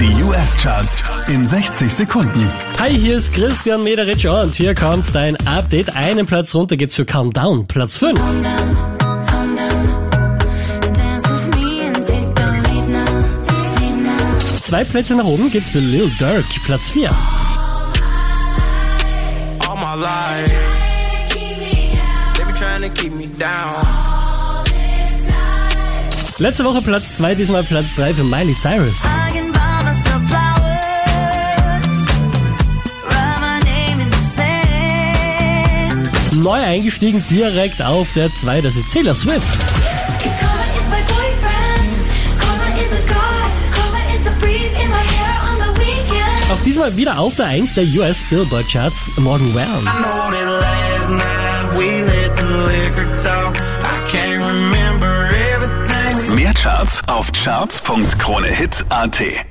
Die US-Charts in 60 Sekunden. Hi, hier ist Christian Mederitsch und hier kommt dein Update. Einen Platz runter geht's für Countdown, Platz 5. Calm down, calm down. Dance with me and take the lead now, lead now. Zwei Plätze nach oben geht's für Lil Durk, Platz 4. all my life. They be trying to keep me down. Letzte Woche Platz 2, diesmal Platz 3 für Miley Cyrus. Neu eingestiegen direkt auf der 2, das ist Taylor Swift. Auch diesmal wieder auf der 1 der US Billboard Charts, everything we Mehr Charts auf charts.kronehit.at.